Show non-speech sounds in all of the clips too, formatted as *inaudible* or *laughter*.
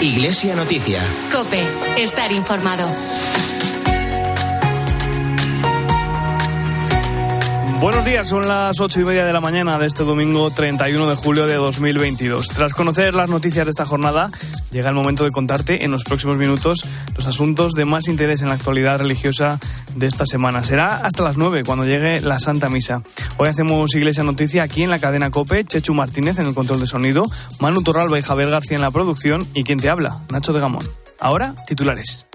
Iglesia Noticia. Cope, estar informado. Buenos días, son las ocho y media de la mañana de este domingo 31 de julio de 2022. Tras conocer las noticias de esta jornada, llega el momento de contarte en los próximos minutos los asuntos de más interés en la actualidad religiosa de esta semana. Será hasta las nueve cuando llegue la Santa Misa. Hoy hacemos Iglesia Noticia aquí en la cadena COPE, Chechu Martínez en el control de sonido, Manu Torralba y Javier García en la producción y quien te habla, Nacho de Gamón. Ahora, titulares.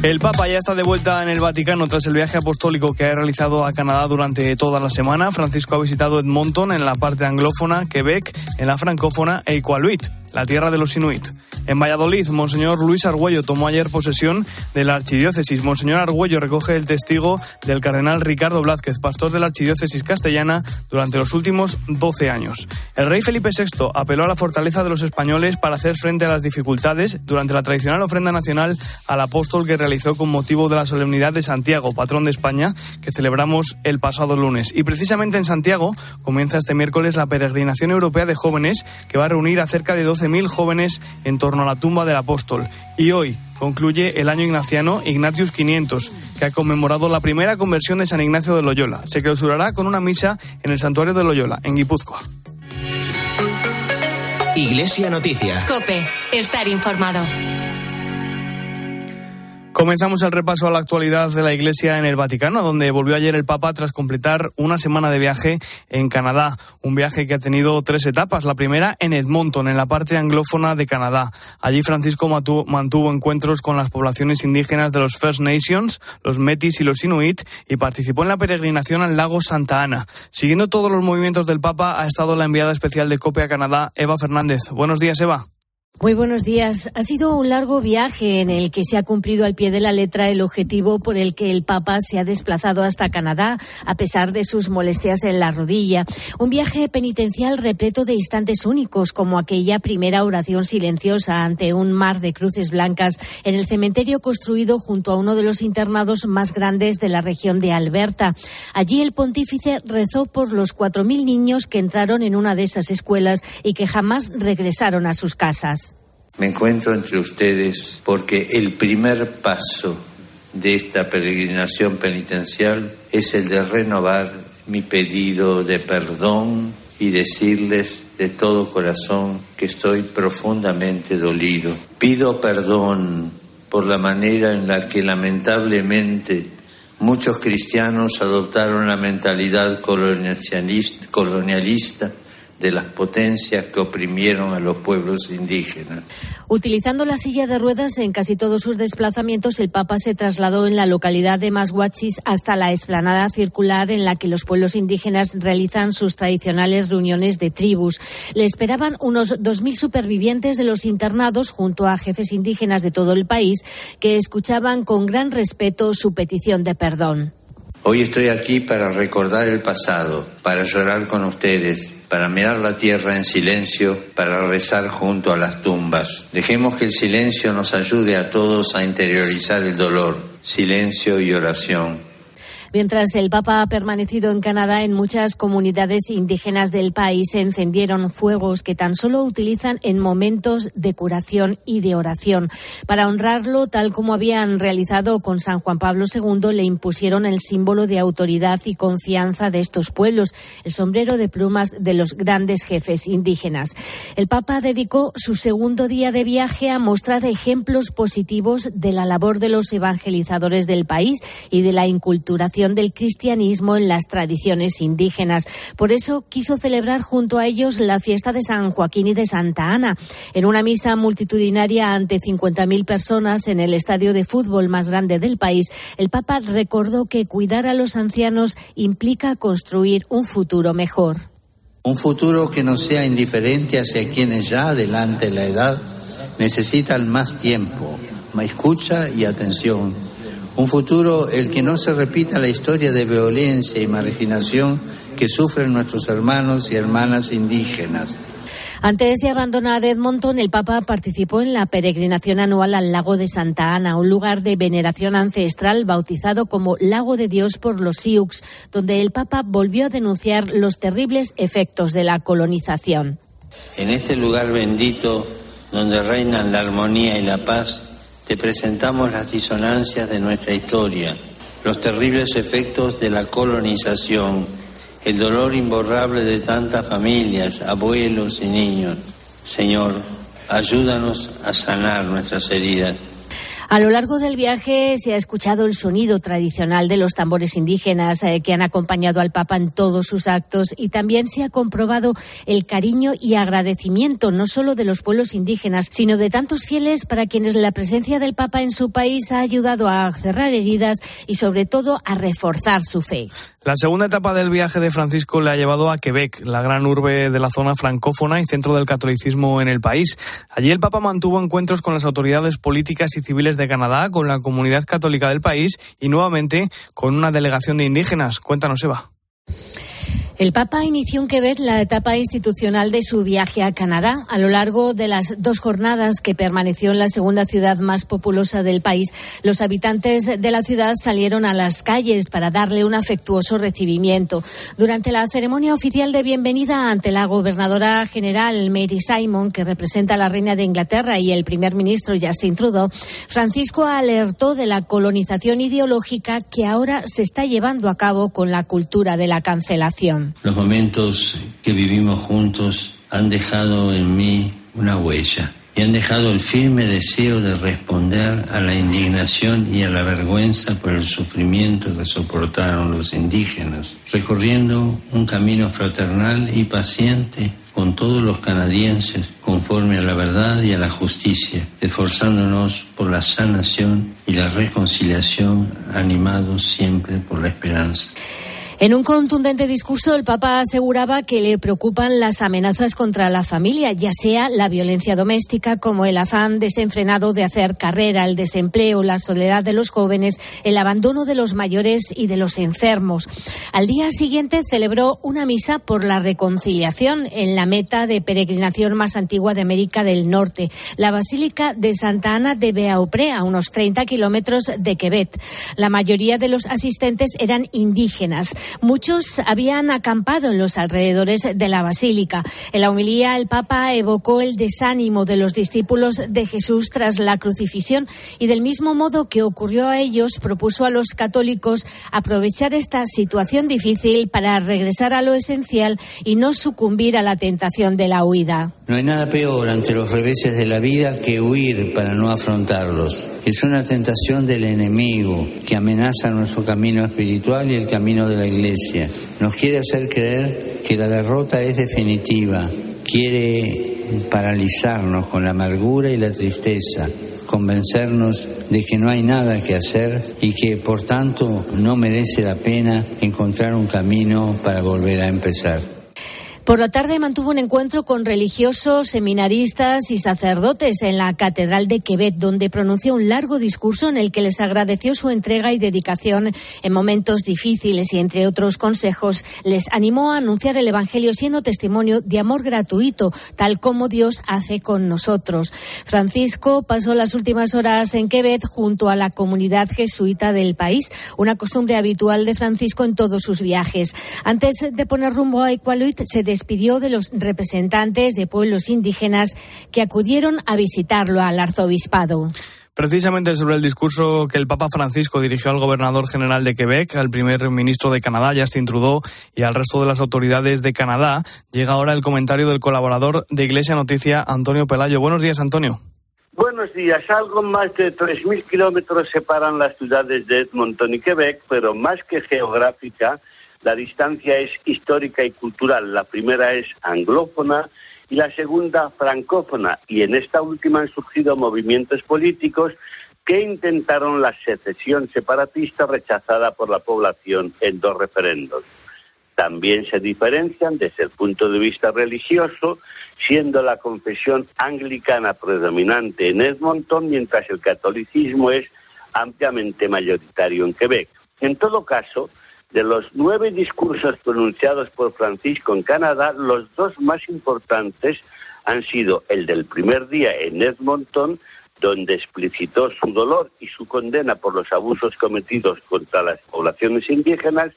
El Papa ya está de vuelta en el Vaticano tras el viaje apostólico que ha realizado a Canadá durante toda la semana. Francisco ha visitado Edmonton en la parte anglófona, Quebec en la francófona e Iqaluit, la tierra de los Inuit. En Valladolid, Monseñor Luis Argüello tomó ayer posesión de la archidiócesis. Monseñor Argüello recoge el testigo del cardenal Ricardo Blázquez, pastor de la archidiócesis castellana durante los últimos 12 años. El rey Felipe VI apeló a la fortaleza de los españoles para hacer frente a las dificultades durante la tradicional ofrenda nacional al apóstol que realizó con motivo de la solemnidad de Santiago, patrón de España, que celebramos el pasado lunes. Y precisamente en Santiago comienza este miércoles la peregrinación europea de jóvenes que va a reunir a cerca de 12.000 jóvenes en torno a la tumba del apóstol. Y hoy concluye el año ignaciano Ignatius 500, que ha conmemorado la primera conversión de San Ignacio de Loyola. Se clausurará con una misa en el santuario de Loyola, en Guipúzcoa. Iglesia Noticia. Cope, estar informado. Comenzamos el repaso a la actualidad de la Iglesia en el Vaticano, donde volvió ayer el Papa tras completar una semana de viaje en Canadá. Un viaje que ha tenido tres etapas. La primera en Edmonton, en la parte anglófona de Canadá. Allí Francisco mantuvo encuentros con las poblaciones indígenas de los First Nations, los Metis y los Inuit, y participó en la peregrinación al lago Santa Ana. Siguiendo todos los movimientos del Papa, ha estado la enviada especial de COPE a Canadá, Eva Fernández. Buenos días, Eva. Muy buenos días. Ha sido un largo viaje en el que se ha cumplido al pie de la letra el objetivo por el que el Papa se ha desplazado hasta Canadá, a pesar de sus molestias en la rodilla. Un viaje penitencial repleto de instantes únicos, como aquella primera oración silenciosa ante un mar de cruces blancas en el cementerio construido junto a uno de los internados más grandes de la región de Alberta. Allí el pontífice rezó por los cuatro mil niños que entraron en una de esas escuelas y que jamás regresaron a sus casas. Me encuentro entre ustedes porque el primer paso de esta peregrinación penitencial es el de renovar mi pedido de perdón y decirles de todo corazón que estoy profundamente dolido. Pido perdón por la manera en la que lamentablemente muchos cristianos adoptaron la mentalidad colonialista de las potencias que oprimieron a los pueblos indígenas. Utilizando la silla de ruedas en casi todos sus desplazamientos, el Papa se trasladó en la localidad de Mashuachis hasta la explanada circular en la que los pueblos indígenas realizan sus tradicionales reuniones de tribus. Le esperaban unos 2.000 supervivientes de los internados junto a jefes indígenas de todo el país que escuchaban con gran respeto su petición de perdón. Hoy estoy aquí para recordar el pasado, para llorar con ustedes, para mirar la tierra en silencio, para rezar junto a las tumbas. Dejemos que el silencio nos ayude a todos a interiorizar el dolor. Silencio y oración. Mientras el Papa ha permanecido en Canadá, en muchas comunidades indígenas del país se encendieron fuegos que tan solo utilizan en momentos de curación y de oración. Para honrarlo, tal como habían realizado con San Juan Pablo II, le impusieron el símbolo de autoridad y confianza de estos pueblos, el sombrero de plumas de los grandes jefes indígenas. El Papa dedicó su segundo día de viaje a mostrar ejemplos positivos de la labor de los evangelizadores del país y de la inculturación del cristianismo en las tradiciones indígenas. Por eso quiso celebrar junto a ellos la fiesta de San Joaquín y de Santa Ana. En una misa multitudinaria ante 50.000 personas en el estadio de fútbol más grande del país, el Papa recordó que cuidar a los ancianos implica construir un futuro mejor. Un futuro que no sea indiferente hacia quienes ya adelante la edad necesitan más tiempo, más escucha y atención un futuro el que no se repita la historia de violencia y marginación que sufren nuestros hermanos y hermanas indígenas. Antes de abandonar Edmonton, el Papa participó en la peregrinación anual al lago de Santa Ana, un lugar de veneración ancestral bautizado como Lago de Dios por los Sioux, donde el Papa volvió a denunciar los terribles efectos de la colonización. En este lugar bendito, donde reinan la armonía y la paz, te presentamos las disonancias de nuestra historia, los terribles efectos de la colonización, el dolor imborrable de tantas familias, abuelos y niños. Señor, ayúdanos a sanar nuestras heridas a lo largo del viaje se ha escuchado el sonido tradicional de los tambores indígenas eh, que han acompañado al Papa en todos sus actos y también se ha comprobado el cariño y agradecimiento no solo de los pueblos indígenas, sino de tantos fieles para quienes la presencia del Papa en su país ha ayudado a cerrar heridas y sobre todo a reforzar su fe. La segunda etapa del viaje de Francisco le ha llevado a Quebec, la gran urbe de la zona francófona y centro del catolicismo en el país. Allí el Papa mantuvo encuentros con las autoridades políticas y civiles de Canadá, con la comunidad católica del país y nuevamente con una delegación de indígenas. Cuéntanos, Eva. El Papa inició en Quebec la etapa institucional de su viaje a Canadá. A lo largo de las dos jornadas que permaneció en la segunda ciudad más populosa del país, los habitantes de la ciudad salieron a las calles para darle un afectuoso recibimiento. Durante la ceremonia oficial de bienvenida ante la gobernadora general Mary Simon, que representa a la reina de Inglaterra, y el primer ministro Justin Trudeau, Francisco alertó de la colonización ideológica que ahora se está llevando a cabo con la cultura de la cancelación. Los momentos que vivimos juntos han dejado en mí una huella y han dejado el firme deseo de responder a la indignación y a la vergüenza por el sufrimiento que soportaron los indígenas, recorriendo un camino fraternal y paciente con todos los canadienses conforme a la verdad y a la justicia, esforzándonos por la sanación y la reconciliación, animados siempre por la esperanza. En un contundente discurso, el Papa aseguraba que le preocupan las amenazas contra la familia, ya sea la violencia doméstica, como el afán desenfrenado de hacer carrera, el desempleo, la soledad de los jóvenes, el abandono de los mayores y de los enfermos. Al día siguiente celebró una misa por la reconciliación en la meta de peregrinación más antigua de América del Norte, la Basílica de Santa Ana de Beaupré, a unos 30 kilómetros de Quebec. La mayoría de los asistentes eran indígenas. Muchos habían acampado en los alrededores de la basílica. En la homilía, el Papa evocó el desánimo de los discípulos de Jesús tras la crucifixión y, del mismo modo que ocurrió a ellos, propuso a los católicos aprovechar esta situación difícil para regresar a lo esencial y no sucumbir a la tentación de la huida. No hay nada peor ante los reveses de la vida que huir para no afrontarlos. Es una tentación del enemigo que amenaza nuestro camino espiritual y el camino de la iglesia. Nos quiere hacer creer que la derrota es definitiva. Quiere paralizarnos con la amargura y la tristeza convencernos de que no hay nada que hacer y que por tanto no merece la pena encontrar un camino para volver a empezar. Por la tarde mantuvo un encuentro con religiosos, seminaristas y sacerdotes en la Catedral de Quebec, donde pronunció un largo discurso en el que les agradeció su entrega y dedicación en momentos difíciles y, entre otros consejos, les animó a anunciar el Evangelio siendo testimonio de amor gratuito, tal como Dios hace con nosotros. Francisco pasó las últimas horas en Quebec junto a la comunidad jesuita del país, una costumbre habitual de Francisco en todos sus viajes. Antes de poner rumbo a Equaluit, se despidió de los representantes de pueblos indígenas que acudieron a visitarlo al arzobispado. Precisamente sobre el discurso que el Papa Francisco dirigió al gobernador general de Quebec, al primer ministro de Canadá, Justin Trudeau, y al resto de las autoridades de Canadá, llega ahora el comentario del colaborador de Iglesia Noticia, Antonio Pelayo. Buenos días, Antonio. Buenos días. Algo más de 3.000 kilómetros separan las ciudades de Edmonton y Quebec, pero más que geográfica, la distancia es histórica y cultural. La primera es anglófona y la segunda francófona. Y en esta última han surgido movimientos políticos que intentaron la secesión separatista rechazada por la población en dos referendos. También se diferencian desde el punto de vista religioso, siendo la confesión anglicana predominante en Edmonton, mientras el catolicismo es ampliamente mayoritario en Quebec. En todo caso, de los nueve discursos pronunciados por Francisco en Canadá, los dos más importantes han sido el del primer día en Edmonton, donde explicitó su dolor y su condena por los abusos cometidos contra las poblaciones indígenas,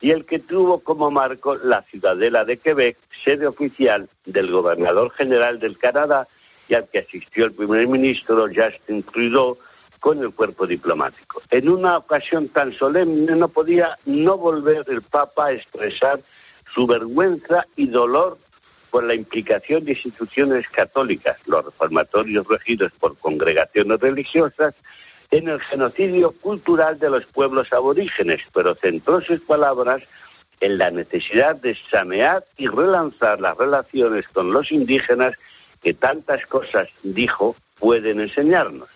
y el que tuvo como marco la ciudadela de Quebec, sede oficial del gobernador general del Canadá y al que asistió el primer ministro Justin Trudeau con el cuerpo diplomático. En una ocasión tan solemne no podía no volver el Papa a expresar su vergüenza y dolor por la implicación de instituciones católicas, los reformatorios regidos por congregaciones religiosas, en el genocidio cultural de los pueblos aborígenes, pero centró sus palabras en la necesidad de sanear y relanzar las relaciones con los indígenas que tantas cosas, dijo, pueden enseñarnos.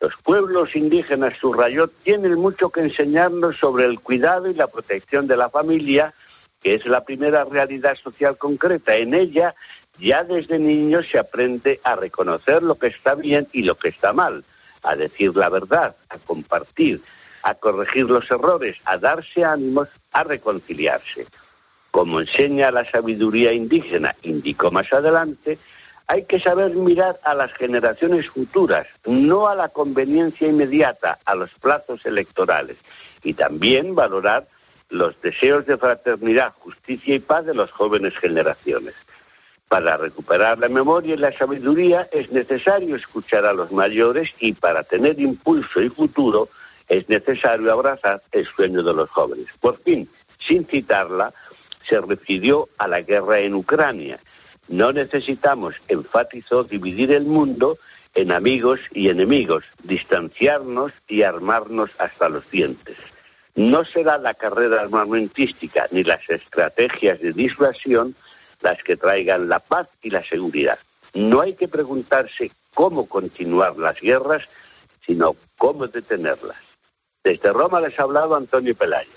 Los pueblos indígenas, subrayó, tienen mucho que enseñarnos sobre el cuidado y la protección de la familia, que es la primera realidad social concreta. En ella, ya desde niños se aprende a reconocer lo que está bien y lo que está mal, a decir la verdad, a compartir, a corregir los errores, a darse ánimos, a reconciliarse. Como enseña la sabiduría indígena, indicó más adelante, hay que saber mirar a las generaciones futuras, no a la conveniencia inmediata, a los plazos electorales, y también valorar los deseos de fraternidad, justicia y paz de las jóvenes generaciones. Para recuperar la memoria y la sabiduría es necesario escuchar a los mayores y para tener impulso y futuro es necesario abrazar el sueño de los jóvenes. Por fin, sin citarla, se refirió a la guerra en Ucrania no necesitamos, enfatizó, dividir el mundo en amigos y enemigos, distanciarnos y armarnos hasta los dientes. No será la carrera armamentística ni las estrategias de disuasión las que traigan la paz y la seguridad. No hay que preguntarse cómo continuar las guerras, sino cómo detenerlas. Desde Roma les ha hablado Antonio Pelayo.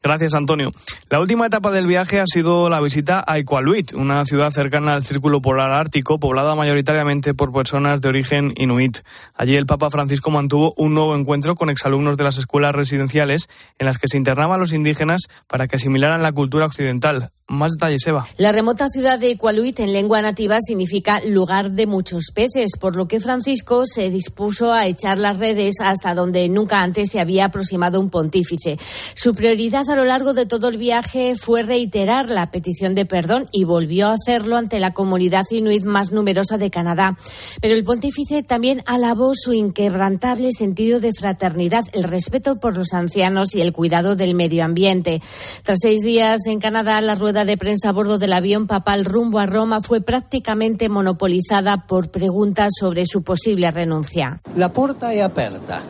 Gracias, Antonio. La última etapa del viaje ha sido la visita a Iqaluit, una ciudad cercana al Círculo Polar Ártico, poblada mayoritariamente por personas de origen inuit. Allí el Papa Francisco mantuvo un nuevo encuentro con exalumnos de las escuelas residenciales en las que se internaban los indígenas para que asimilaran la cultura occidental. Más detalles, Eva. La remota ciudad de Iqaluit en lengua nativa significa lugar de muchos peces, por lo que Francisco se dispuso a echar las redes hasta donde nunca antes se había aproximado un pontífice. Su prioridad a lo largo de todo el viaje fue reiterar la petición de perdón y volvió a hacerlo ante la comunidad inuit más numerosa de Canadá. Pero el pontífice también alabó su inquebrantable sentido de fraternidad, el respeto por los ancianos y el cuidado del medio ambiente. Tras seis días en Canadá, la rueda de prensa a bordo del avión papal rumbo a Roma fue prácticamente monopolizada por preguntas sobre su posible renuncia. La puerta abierta.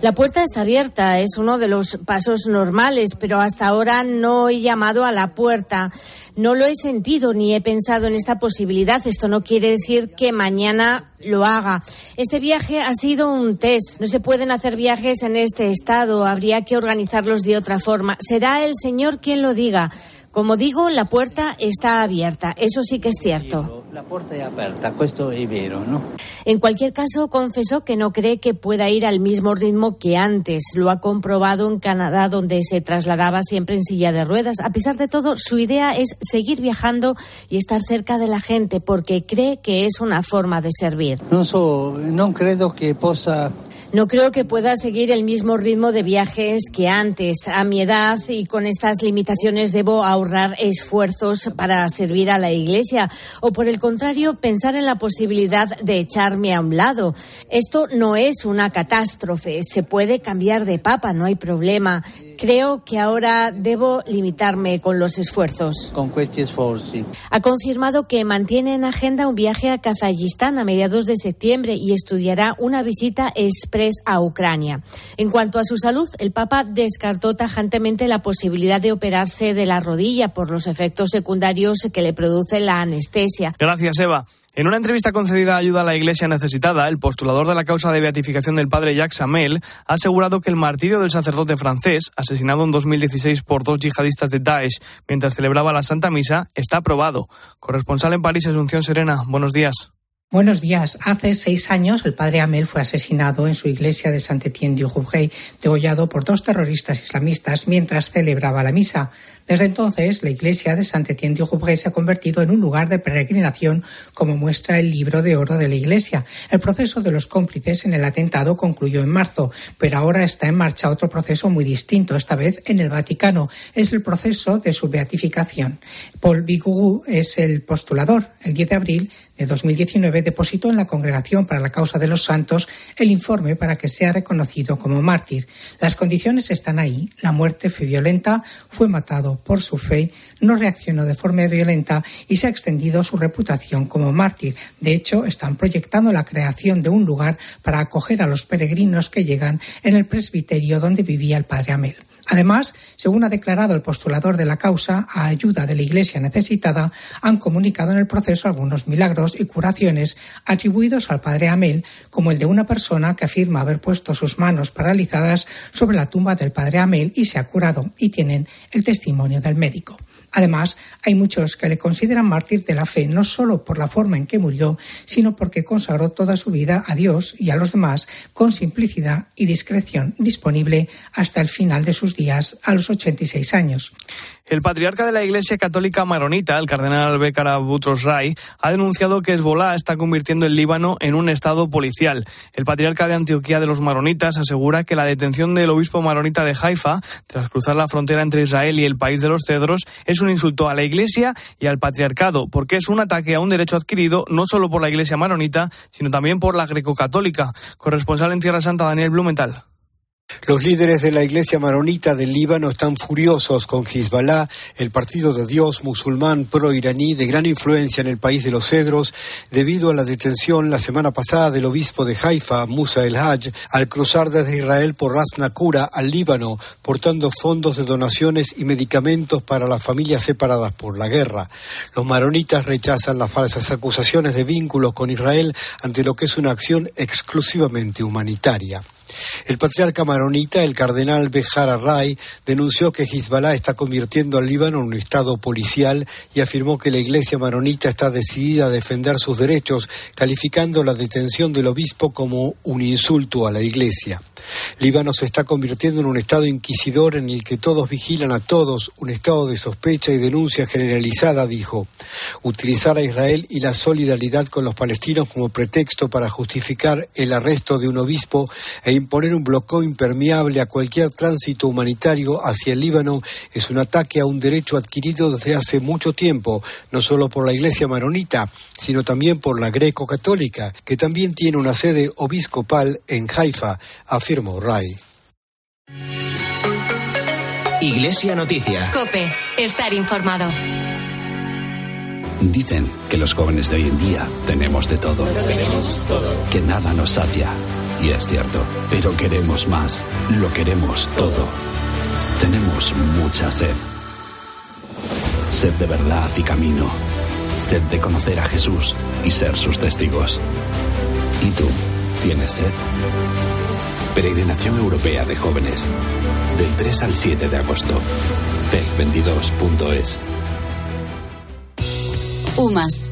La puerta está abierta, es uno de los pasos normales, pero hasta ahora no he llamado a la puerta. No lo he sentido ni he pensado en esta posibilidad. Esto no quiere decir que mañana lo haga. Este viaje ha sido un test. No se pueden hacer viajes en este estado. Habría que organizarlos de otra forma. Será el Señor quien lo diga. Como digo, la puerta está abierta. Eso sí que es cierto. La puerta es abierta, esto es vero, ¿no? En cualquier caso, confesó que no cree que pueda ir al mismo ritmo que antes. Lo ha comprobado en Canadá, donde se trasladaba siempre en silla de ruedas. A pesar de todo, su idea es seguir viajando y estar cerca de la gente, porque cree que es una forma de servir. No, so, no creo que possa no creo que pueda seguir el mismo ritmo de viajes que antes. A mi edad y con estas limitaciones debo ahorrar esfuerzos para servir a la Iglesia o por el contrario pensar en la posibilidad de echarme a un lado. Esto no es una catástrofe. Se puede cambiar de papa, no hay problema. Creo que ahora debo limitarme con los esfuerzos. Con esfuerzi. Ha confirmado que mantiene en agenda un viaje a Kazajistán a mediados de septiembre y estudiará una visita express a Ucrania. En cuanto a su salud, el Papa descartó tajantemente la posibilidad de operarse de la rodilla por los efectos secundarios que le produce la anestesia. Gracias, Eva. En una entrevista concedida a Ayuda a la Iglesia Necesitada, el postulador de la causa de beatificación del padre Jacques Samel ha asegurado que el martirio del sacerdote francés, asesinado en 2016 por dos yihadistas de Daesh mientras celebraba la Santa Misa, está aprobado. Corresponsal en París, Asunción Serena. Buenos días. Buenos días. Hace seis años el padre Amel fue asesinado en su iglesia de Saint-Étienne-du-Rouvray, degollado por dos terroristas islamistas mientras celebraba la misa. Desde entonces, la iglesia de Saint-Étienne-du-Rouvray se ha convertido en un lugar de peregrinación, como muestra el libro de oro de la iglesia. El proceso de los cómplices en el atentado concluyó en marzo, pero ahora está en marcha otro proceso muy distinto, esta vez en el Vaticano. Es el proceso de su beatificación. Paul Bigourou es el postulador. El 10 de abril de 2019 depositó en la Congregación para la Causa de los Santos el informe para que sea reconocido como mártir. Las condiciones están ahí. La muerte fue violenta, fue matado por su fe, no reaccionó de forma violenta y se ha extendido su reputación como mártir. De hecho, están proyectando la creación de un lugar para acoger a los peregrinos que llegan en el presbiterio donde vivía el padre Amel. Además, según ha declarado el postulador de la causa, a ayuda de la Iglesia necesitada, han comunicado en el proceso algunos milagros y curaciones atribuidos al padre Amel, como el de una persona que afirma haber puesto sus manos paralizadas sobre la tumba del padre Amel y se ha curado, y tienen el testimonio del médico. Además, hay muchos que le consideran mártir de la fe, no solo por la forma en que murió, sino porque consagró toda su vida a Dios y a los demás con simplicidad y discreción, disponible hasta el final de sus días a los 86 años. El patriarca de la Iglesia Católica Maronita, el cardenal Bekara Butros Ray, ha denunciado que Hezbollah está convirtiendo el Líbano en un estado policial. El patriarca de Antioquía de los Maronitas asegura que la detención del obispo maronita de Haifa, tras cruzar la frontera entre Israel y el país de los cedros, es un insulto a la Iglesia y al patriarcado, porque es un ataque a un derecho adquirido no solo por la Iglesia maronita, sino también por la greco-católica. Corresponsal en Tierra Santa, Daniel Blumenthal. Los líderes de la iglesia maronita del Líbano están furiosos con Hezbollah, el partido de Dios musulmán pro-iraní de gran influencia en el país de los cedros, debido a la detención la semana pasada del obispo de Haifa, Musa el Hajj, al cruzar desde Israel por Ras Nakura al Líbano, portando fondos de donaciones y medicamentos para las familias separadas por la guerra. Los maronitas rechazan las falsas acusaciones de vínculos con Israel ante lo que es una acción exclusivamente humanitaria. El patriarca maronita, el cardenal Bejar Array, denunció que Hezbollah está convirtiendo al Líbano en un estado policial y afirmó que la iglesia maronita está decidida a defender sus derechos, calificando la detención del obispo como un insulto a la iglesia. Líbano se está convirtiendo en un estado inquisidor en el que todos vigilan a todos, un estado de sospecha y denuncia generalizada, dijo. Utilizar a Israel y la solidaridad con los palestinos como pretexto para justificar el arresto de un obispo e imponer un bloqueo impermeable a cualquier tránsito humanitario hacia el Líbano es un ataque a un derecho adquirido desde hace mucho tiempo, no solo por la Iglesia maronita, sino también por la greco-católica, que también tiene una sede obiscopal en Haifa, afirmó Ray. Iglesia Noticia. Cope, estar informado. Dicen que los jóvenes de hoy en día tenemos de todo. tenemos todo. Que nada nos sacia. Y es cierto. Pero queremos más. Lo queremos todo. Tenemos mucha sed. Sed de verdad y camino. Sed de conocer a Jesús y ser sus testigos. ¿Y tú? ¿Tienes sed? Peregrinación Europea de Jóvenes. Del 3 al 7 de agosto. PEG22.es. UMAS,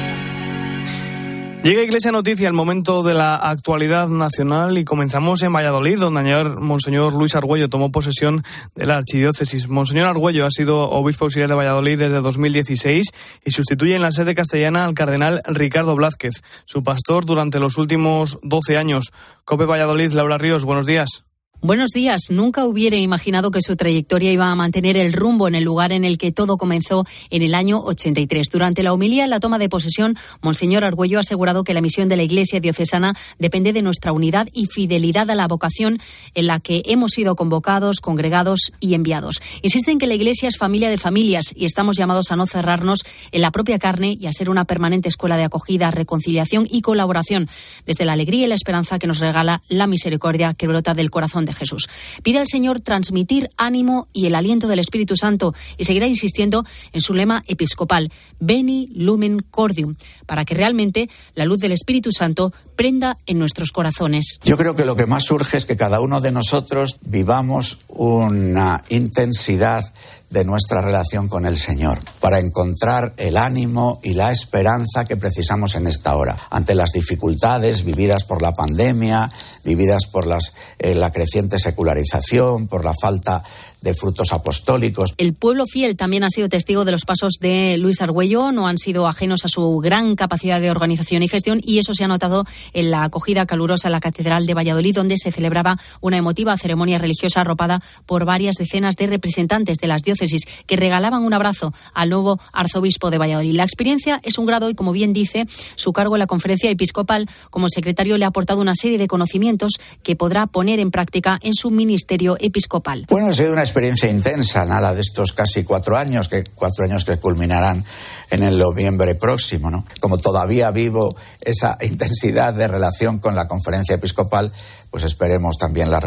Llega Iglesia Noticia el momento de la actualidad nacional y comenzamos en Valladolid, donde ayer Monseñor Luis Argüello tomó posesión de la archidiócesis. Monseñor Argüello ha sido obispo auxiliar de Valladolid desde 2016 y sustituye en la sede castellana al cardenal Ricardo Blázquez, su pastor durante los últimos 12 años. Cope Valladolid, Laura Ríos, buenos días. Buenos días. Nunca hubiera imaginado que su trayectoria iba a mantener el rumbo en el lugar en el que todo comenzó en el año 83. Durante la homilía en la toma de posesión, Monseñor Argüello ha asegurado que la misión de la Iglesia diocesana depende de nuestra unidad y fidelidad a la vocación en la que hemos sido convocados, congregados y enviados. Insisten que la Iglesia es familia de familias y estamos llamados a no cerrarnos en la propia carne y a ser una permanente escuela de acogida, reconciliación y colaboración, desde la alegría y la esperanza que nos regala la misericordia que brota del corazón de Jesús. Pide al Señor transmitir ánimo y el aliento del Espíritu Santo y seguirá insistiendo en su lema episcopal, Beni Lumen Cordium, para que realmente la luz del Espíritu Santo prenda en nuestros corazones. Yo creo que lo que más surge es que cada uno de nosotros vivamos una intensidad de nuestra relación con el Señor, para encontrar el ánimo y la esperanza que precisamos en esta hora, ante las dificultades vividas por la pandemia, vividas por las, eh, la creciente secularización, por la falta de frutos apostólicos. El pueblo fiel también ha sido testigo de los pasos de Luis Argüello, no han sido ajenos a su gran capacidad de organización y gestión y eso se ha notado en la acogida calurosa en la Catedral de Valladolid, donde se celebraba una emotiva ceremonia religiosa arropada por varias decenas de representantes de las diócesis que regalaban un abrazo al nuevo arzobispo de Valladolid. La experiencia es un grado y, como bien dice, su cargo en la conferencia episcopal como secretario le ha aportado una serie de conocimientos que podrá poner en práctica en su ministerio episcopal. Bueno, ha sido una experiencia intensa, nada de estos casi cuatro años, que cuatro años que culminarán en el noviembre próximo, ¿no? Como todavía vivo esa *laughs* intensidad de relación con la conferencia episcopal, pues esperemos también la,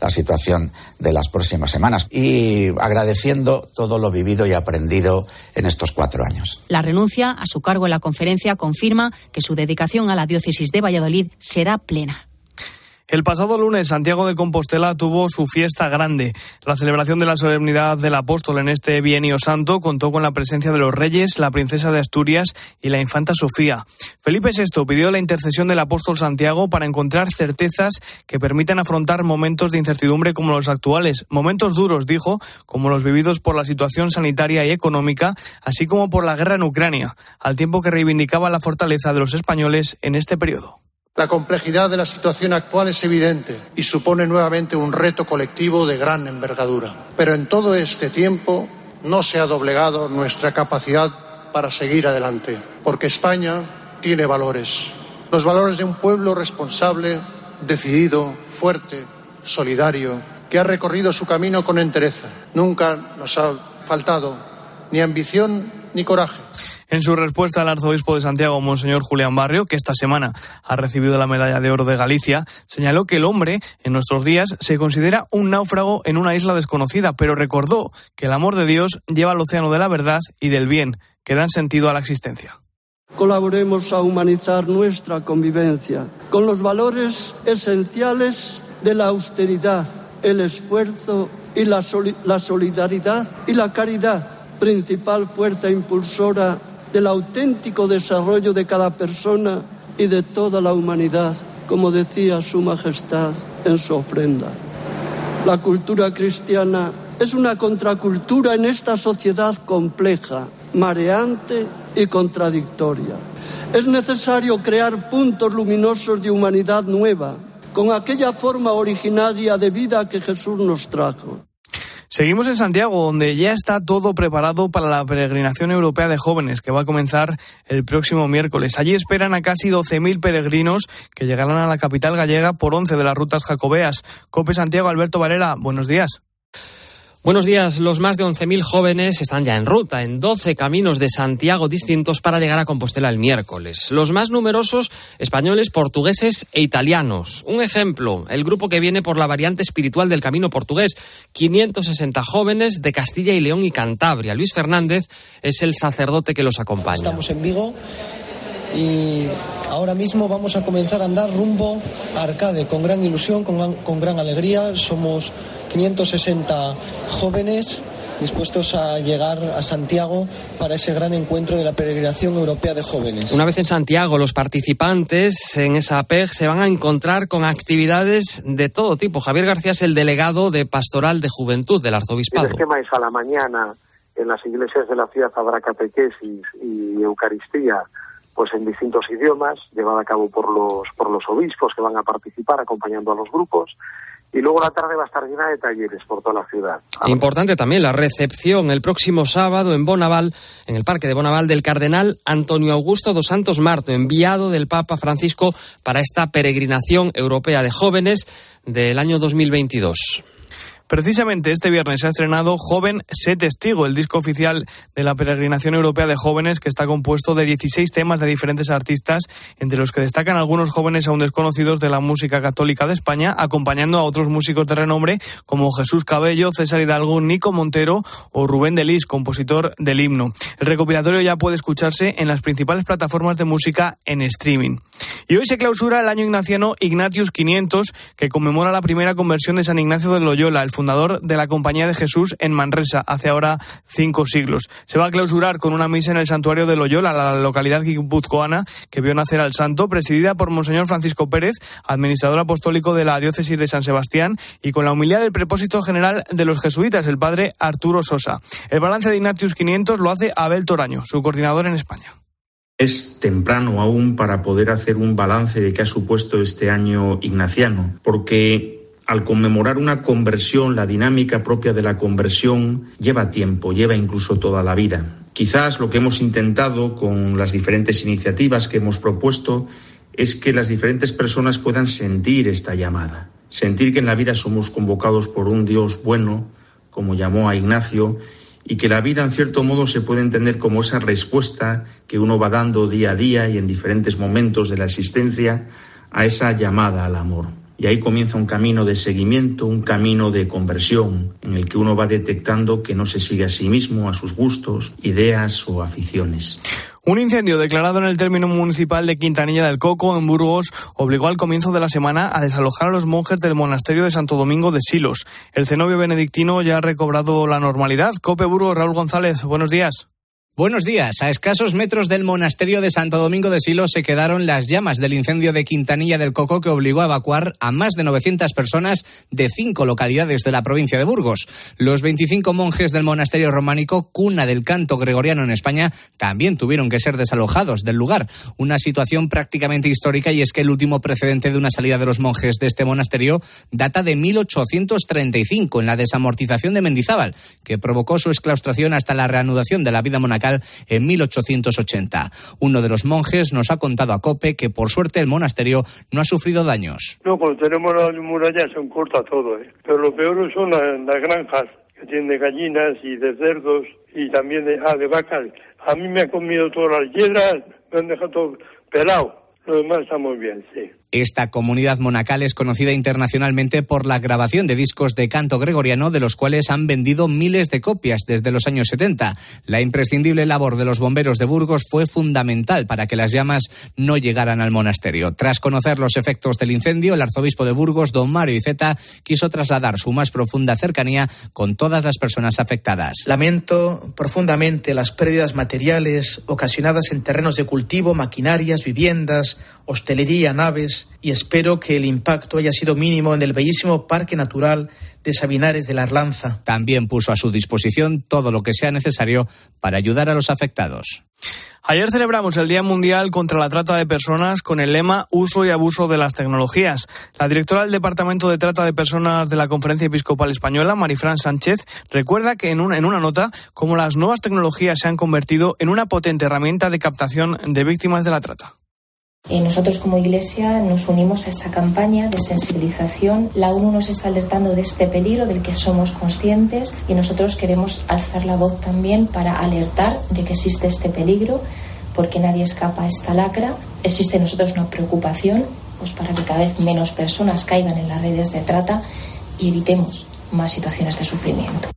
la situación de las próximas semanas. Y agradeciendo todo lo vivido y aprendido en estos cuatro años. La renuncia a su cargo en la conferencia confirma que su dedicación a la diócesis de Valladolid será plena. El pasado lunes Santiago de Compostela tuvo su fiesta grande. La celebración de la solemnidad del apóstol en este bienio santo contó con la presencia de los reyes, la princesa de Asturias y la infanta Sofía. Felipe VI pidió la intercesión del apóstol Santiago para encontrar certezas que permitan afrontar momentos de incertidumbre como los actuales, momentos duros, dijo, como los vividos por la situación sanitaria y económica, así como por la guerra en Ucrania, al tiempo que reivindicaba la fortaleza de los españoles en este periodo. La complejidad de la situación actual es evidente y supone nuevamente un reto colectivo de gran envergadura. Pero en todo este tiempo no se ha doblegado nuestra capacidad para seguir adelante, porque España tiene valores, los valores de un pueblo responsable, decidido, fuerte, solidario, que ha recorrido su camino con entereza. Nunca nos ha faltado ni ambición ni coraje. En su respuesta, al arzobispo de Santiago, Monseñor Julián Barrio, que esta semana ha recibido la medalla de oro de Galicia, señaló que el hombre, en nuestros días, se considera un náufrago en una isla desconocida, pero recordó que el amor de Dios lleva al océano de la verdad y del bien, que dan sentido a la existencia. Colaboremos a humanizar nuestra convivencia con los valores esenciales de la austeridad, el esfuerzo y la, la solidaridad y la caridad, principal fuerza impulsora del auténtico desarrollo de cada persona y de toda la humanidad, como decía Su Majestad en su ofrenda. La cultura cristiana es una contracultura en esta sociedad compleja, mareante y contradictoria. Es necesario crear puntos luminosos de humanidad nueva, con aquella forma originaria de vida que Jesús nos trajo. Seguimos en Santiago, donde ya está todo preparado para la peregrinación europea de jóvenes, que va a comenzar el próximo miércoles. Allí esperan a casi 12.000 peregrinos que llegarán a la capital gallega por 11 de las rutas jacobeas. Cope Santiago, Alberto Varela, buenos días. Buenos días. Los más de 11.000 jóvenes están ya en ruta en 12 caminos de Santiago distintos para llegar a Compostela el miércoles. Los más numerosos españoles, portugueses e italianos. Un ejemplo, el grupo que viene por la variante espiritual del camino portugués. 560 jóvenes de Castilla y León y Cantabria. Luis Fernández es el sacerdote que los acompaña. Estamos en Vigo y ahora mismo vamos a comenzar a andar rumbo a Arcade con gran ilusión, con, con gran alegría. Somos 560 jóvenes dispuestos a llegar a Santiago para ese gran encuentro de la peregrinación europea de jóvenes. Una vez en Santiago, los participantes en esa PEG se van a encontrar con actividades de todo tipo. Javier García es el delegado de Pastoral de Juventud del Arzobispado. El esquema es a la mañana en las iglesias de la ciudad habrá catequesis y Eucaristía pues en distintos idiomas, llevada a cabo por los, por los obispos que van a participar acompañando a los grupos. Y luego la tarde va a estar llena de talleres por toda la ciudad. Importante también la recepción el próximo sábado en Bonaval, en el Parque de Bonaval, del cardenal Antonio Augusto dos Santos Marto, enviado del Papa Francisco para esta peregrinación europea de jóvenes del año 2022. Precisamente este viernes se ha estrenado Joven Sé Testigo, el disco oficial de la peregrinación europea de jóvenes que está compuesto de 16 temas de diferentes artistas, entre los que destacan algunos jóvenes aún desconocidos de la música católica de España, acompañando a otros músicos de renombre como Jesús Cabello, César Hidalgo, Nico Montero o Rubén Delis, compositor del himno. El recopilatorio ya puede escucharse en las principales plataformas de música en streaming. Y hoy se clausura el año ignaciano Ignatius 500, que conmemora la primera conversión de San Ignacio de Loyola, el fundador de la Compañía de Jesús en Manresa, hace ahora cinco siglos. Se va a clausurar con una misa en el santuario de Loyola, la localidad guipuzcoana que vio nacer al santo, presidida por Monseñor Francisco Pérez, administrador apostólico de la diócesis de San Sebastián, y con la humildad del prepósito general de los jesuitas, el padre Arturo Sosa. El balance de Ignatius 500 lo hace Abel Toraño, su coordinador en España. Es temprano aún para poder hacer un balance de qué ha supuesto este año ignaciano, porque al conmemorar una conversión, la dinámica propia de la conversión lleva tiempo, lleva incluso toda la vida. Quizás lo que hemos intentado con las diferentes iniciativas que hemos propuesto es que las diferentes personas puedan sentir esta llamada, sentir que en la vida somos convocados por un Dios bueno, como llamó a Ignacio, y que la vida en cierto modo se puede entender como esa respuesta que uno va dando día a día y en diferentes momentos de la existencia a esa llamada al amor. Y ahí comienza un camino de seguimiento, un camino de conversión, en el que uno va detectando que no se sigue a sí mismo, a sus gustos, ideas o aficiones. Un incendio declarado en el término municipal de Quintanilla del Coco, en Burgos, obligó al comienzo de la semana a desalojar a los monjes del monasterio de Santo Domingo de Silos. El cenobio benedictino ya ha recobrado la normalidad. Cope Burgos, Raúl González, buenos días. Buenos días. A escasos metros del monasterio de Santo Domingo de Silos se quedaron las llamas del incendio de Quintanilla del Coco que obligó a evacuar a más de 900 personas de cinco localidades de la provincia de Burgos. Los 25 monjes del monasterio románico, cuna del canto gregoriano en España, también tuvieron que ser desalojados del lugar. Una situación prácticamente histórica y es que el último precedente de una salida de los monjes de este monasterio data de 1835 en la desamortización de Mendizábal, que provocó su exclaustración hasta la reanudación de la vida monacal en 1880. Uno de los monjes nos ha contado a COPE que por suerte el monasterio no ha sufrido daños. No, cuando tenemos la muralla se corta todo, ¿eh? pero lo peor son las, las granjas que tienen de gallinas y de cerdos y también de, ah, de vacas. A mí me han comido todas las hiedras, me han dejado todo pelado. Lo demás está muy bien, sí. Esta comunidad monacal es conocida internacionalmente por la grabación de discos de canto gregoriano, de los cuales han vendido miles de copias desde los años 70. La imprescindible labor de los bomberos de Burgos fue fundamental para que las llamas no llegaran al monasterio. Tras conocer los efectos del incendio, el arzobispo de Burgos, don Mario Iceta, quiso trasladar su más profunda cercanía con todas las personas afectadas. Lamento profundamente las pérdidas materiales ocasionadas en terrenos de cultivo, maquinarias, viviendas, hostelería, naves y espero que el impacto haya sido mínimo en el bellísimo Parque Natural de Sabinares de la Arlanza. También puso a su disposición todo lo que sea necesario para ayudar a los afectados. Ayer celebramos el Día Mundial contra la Trata de Personas con el lema Uso y Abuso de las Tecnologías. La directora del Departamento de Trata de Personas de la Conferencia Episcopal Española, Marifran Sánchez, recuerda que en una, en una nota cómo las nuevas tecnologías se han convertido en una potente herramienta de captación de víctimas de la trata. Nosotros como Iglesia nos unimos a esta campaña de sensibilización. La ONU nos está alertando de este peligro del que somos conscientes y nosotros queremos alzar la voz también para alertar de que existe este peligro porque nadie escapa a esta lacra. Existe en nosotros una preocupación pues para que cada vez menos personas caigan en las redes de trata y evitemos más situaciones de sufrimiento.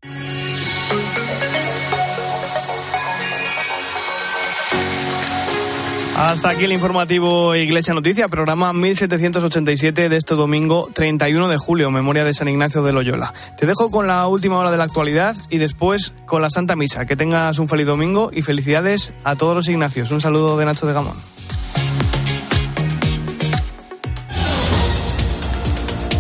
Hasta aquí el informativo Iglesia Noticia, programa 1787 de este domingo 31 de julio, memoria de San Ignacio de Loyola. Te dejo con la última hora de la actualidad y después con la Santa Misa. Que tengas un feliz domingo y felicidades a todos los Ignacios. Un saludo de Nacho de Gamón.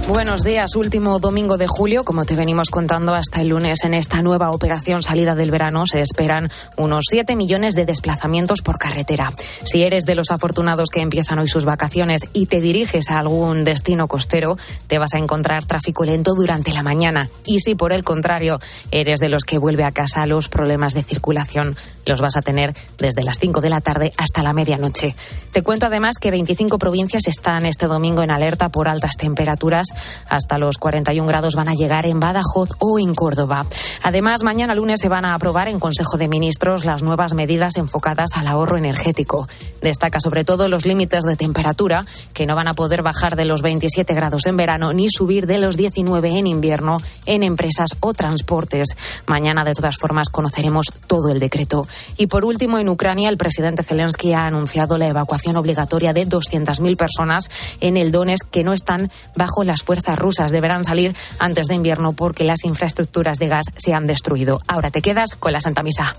Buenos días, último domingo de julio. Como te venimos contando hasta el lunes en esta nueva operación salida del verano, se esperan unos 7 millones de desplazamientos por carretera. Si eres de los afortunados que empiezan hoy sus vacaciones y te diriges a algún destino costero, te vas a encontrar tráfico lento durante la mañana. Y si por el contrario eres de los que vuelve a casa, los problemas de circulación los vas a tener desde las 5 de la tarde hasta la medianoche. Te cuento además que 25 provincias están este domingo en alerta por altas temperaturas. Hasta los 41 grados van a llegar en Badajoz o en Córdoba. Además, mañana lunes se van a aprobar en Consejo de Ministros las nuevas medidas enfocadas al ahorro energético. Destaca sobre todo los límites de temperatura, que no van a poder bajar de los 27 grados en verano ni subir de los 19 en invierno en empresas o transportes. Mañana, de todas formas, conoceremos todo el decreto. Y por último, en Ucrania, el presidente Zelensky ha anunciado la evacuación obligatoria de 200.000 personas en el Donetsk que no están bajo las fuerzas rusas. Deberán salir antes de invierno porque las infraestructuras de gas se han destruido. Ahora te quedas con la Santa Misa.